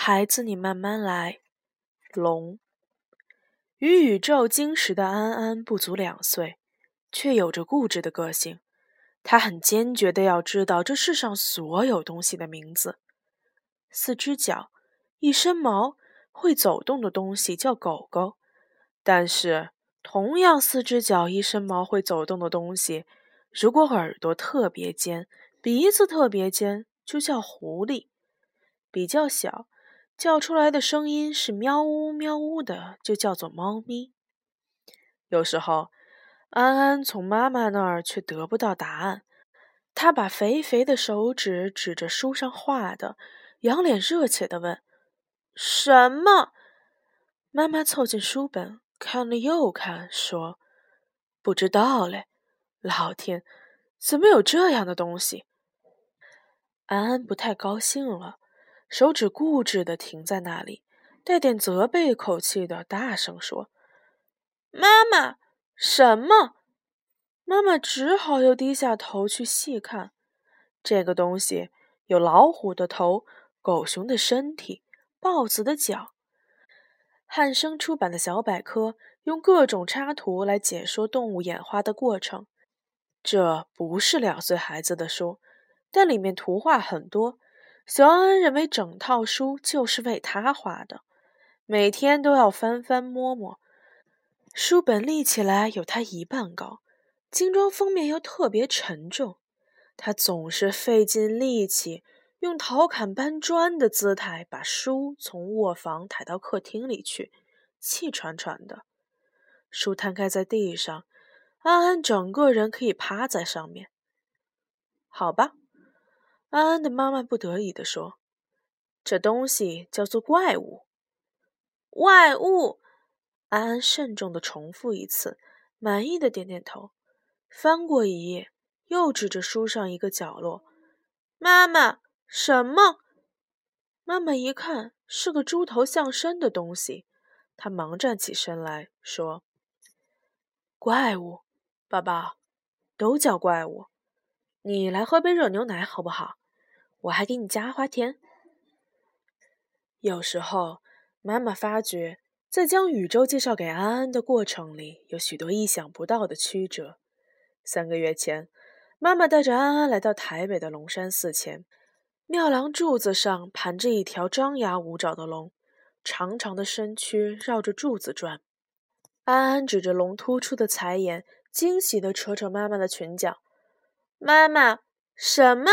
孩子，你慢慢来。龙与宇宙晶石的安安不足两岁，却有着固执的个性。他很坚决的要知道这世上所有东西的名字。四只脚，一身毛，会走动的东西叫狗狗。但是，同样四只脚、一身毛、会走动的东西，如果耳朵特别尖，鼻子特别尖，就叫狐狸。比较小。叫出来的声音是喵呜喵呜的，就叫做猫咪。有时候，安安从妈妈那儿却得不到答案，他把肥肥的手指指着书上画的，仰脸热切地问：“什么？”妈妈凑近书本看了又看，说：“不知道嘞。”老天，怎么有这样的东西？安安不太高兴了。手指固执地停在那里，带点责备口气的大声说：“妈妈，什么？”妈妈只好又低下头去细看。这个东西有老虎的头、狗熊的身体、豹子的脚。汉生出版的小百科用各种插图来解说动物演化的过程。这不是两岁孩子的书，但里面图画很多。小安认为整套书就是为他画的，每天都要翻翻摸摸。书本立起来有他一半高，精装封面又特别沉重，他总是费尽力气，用陶侃搬砖的姿态把书从卧房抬到客厅里去，气喘喘的。书摊开在地上，安安整个人可以趴在上面。好吧。安安的妈妈不得已地说：“这东西叫做怪物。”怪物。安安慎重地重复一次，满意的点点头，翻过一页，又指着书上一个角落：“妈妈，什么？”妈妈一看是个猪头象身的东西，她忙站起身来说：“怪物，爸爸，都叫怪物。你来喝杯热牛奶好不好？”我还给你加花甜。有时候，妈妈发觉在将宇宙介绍给安安的过程里，有许多意想不到的曲折。三个月前，妈妈带着安安来到台北的龙山寺前，庙廊柱子上盘着一条张牙舞爪的龙，长长的身躯绕着柱子转。安安指着龙突出的彩眼，惊喜地扯扯妈妈的裙角：“妈妈，什么？”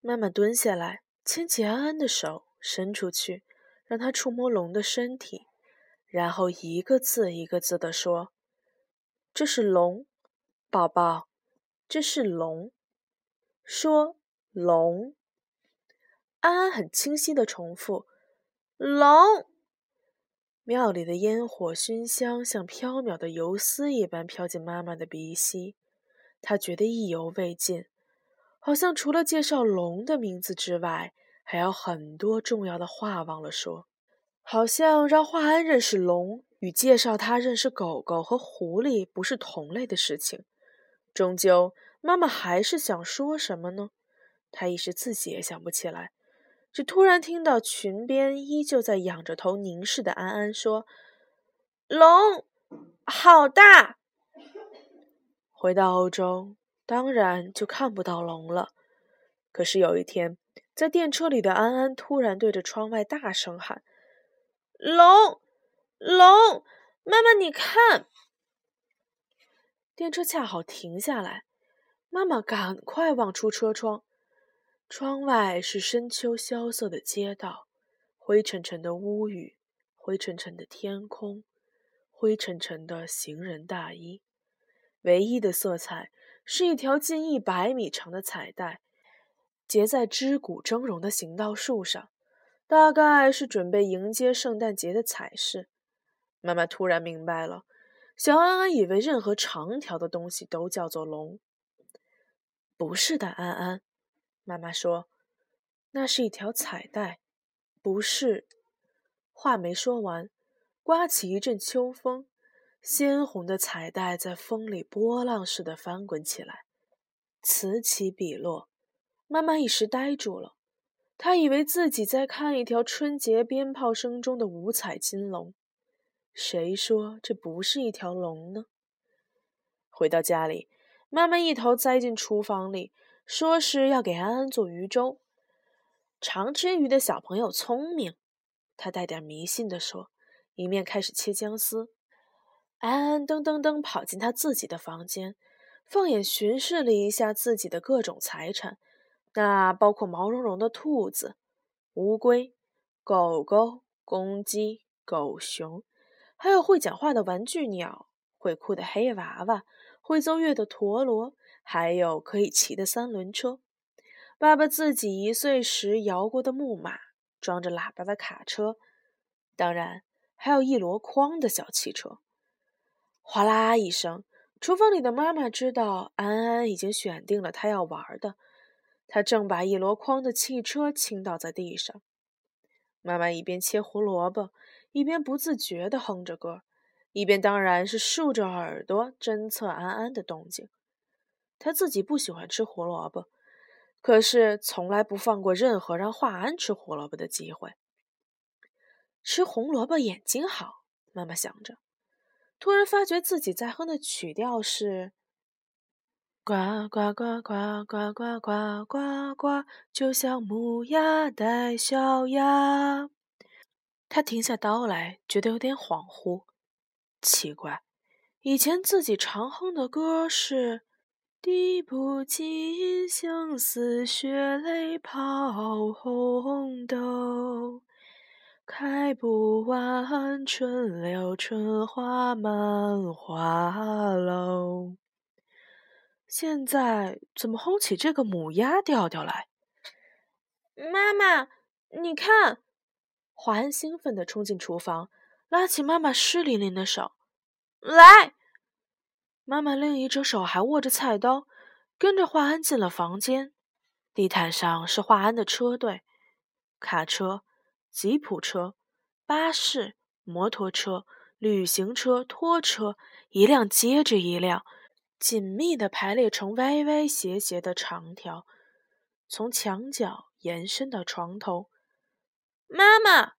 妈妈蹲下来，牵起安安的手，伸出去，让他触摸龙的身体，然后一个字一个字地说：“这是龙，宝宝，这是龙。”说龙。安安很清晰的重复：“龙。”庙里的烟火熏香像飘渺的游丝一般飘进妈妈的鼻息，他觉得意犹未尽。好像除了介绍龙的名字之外，还有很多重要的话忘了说。好像让华安认识龙与介绍他认识狗狗和狐狸不是同类的事情。终究，妈妈还是想说什么呢？她一时自己也想不起来，只突然听到裙边依旧在仰着头凝视的安安说：“龙，好大。”回到欧洲。当然就看不到龙了。可是有一天，在电车里的安安突然对着窗外大声喊：“龙，龙，妈妈，你看！”电车恰好停下来，妈妈赶快望出车窗，窗外是深秋萧瑟的街道，灰沉沉的屋宇，灰沉沉的天空，灰沉沉的行人大衣，唯一的色彩。是一条近一百米长的彩带，结在枝骨峥嵘的行道树上，大概是准备迎接圣诞节的彩饰。妈妈突然明白了，小安安以为任何长条的东西都叫做龙。不是的，安安，妈妈说，那是一条彩带，不是。话没说完，刮起一阵秋风。鲜红的彩带在风里波浪似的翻滚起来，此起彼落。妈妈一时呆住了。她以为自己在看一条春节鞭炮声中的五彩金龙。谁说这不是一条龙呢？回到家里，妈妈一头栽进厨房里，说是要给安安做鱼粥。常吃鱼的小朋友聪明，他带点迷信地说，一面开始切姜丝。安安噔噔噔跑进他自己的房间，放眼巡视了一下自己的各种财产，那包括毛茸茸的兔子、乌龟、狗狗、公鸡、狗熊，还有会讲话的玩具鸟、会哭的黑娃娃。会奏乐的陀螺，还有可以骑的三轮车，爸爸自己一岁时摇过的木马，装着喇叭的卡车，当然还有一箩筐的小汽车。哗啦一声，厨房里的妈妈知道安安已经选定了她要玩的，她正把一箩筐的汽车倾倒在地上。妈妈一边切胡萝卜，一边不自觉地哼着歌。一边当然是竖着耳朵侦测安安的动静。他自己不喜欢吃胡萝卜，可是从来不放过任何让华安吃胡萝卜的机会。吃红萝卜眼睛好，妈妈想着，突然发觉自己在哼的曲调是“呱呱呱呱呱呱呱呱呱”，就像母鸭带小鸭。他停下刀来，觉得有点恍惚。奇怪，以前自己常哼的歌是“滴不尽相思血泪抛红豆，开不完春柳春花满花楼”，现在怎么哼起这个母鸭调调来？妈妈，你看！华安兴奋地冲进厨房。拉起妈妈湿淋淋的手，来。妈妈另一只手还握着菜刀，跟着华安进了房间。地毯上是华安的车队：卡车、吉普车、巴士、摩托车、旅行车、拖车，一辆接着一辆，紧密地排列成歪歪斜斜的长条，从墙角延伸到床头。妈妈。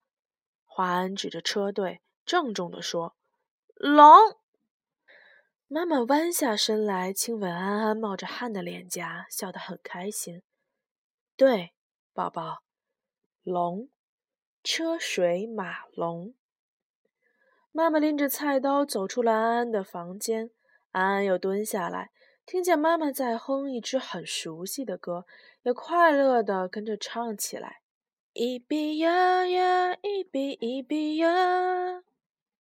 华安指着车队，郑重地说：“龙。”妈妈弯下身来，亲吻安安冒着汗的脸颊，笑得很开心。“对，宝宝，龙，车水马龙。”妈妈拎着菜刀走出了安安的房间，安安又蹲下来，听见妈妈在哼一支很熟悉的歌，也快乐地跟着唱起来。一比呀呀，一比一比呀，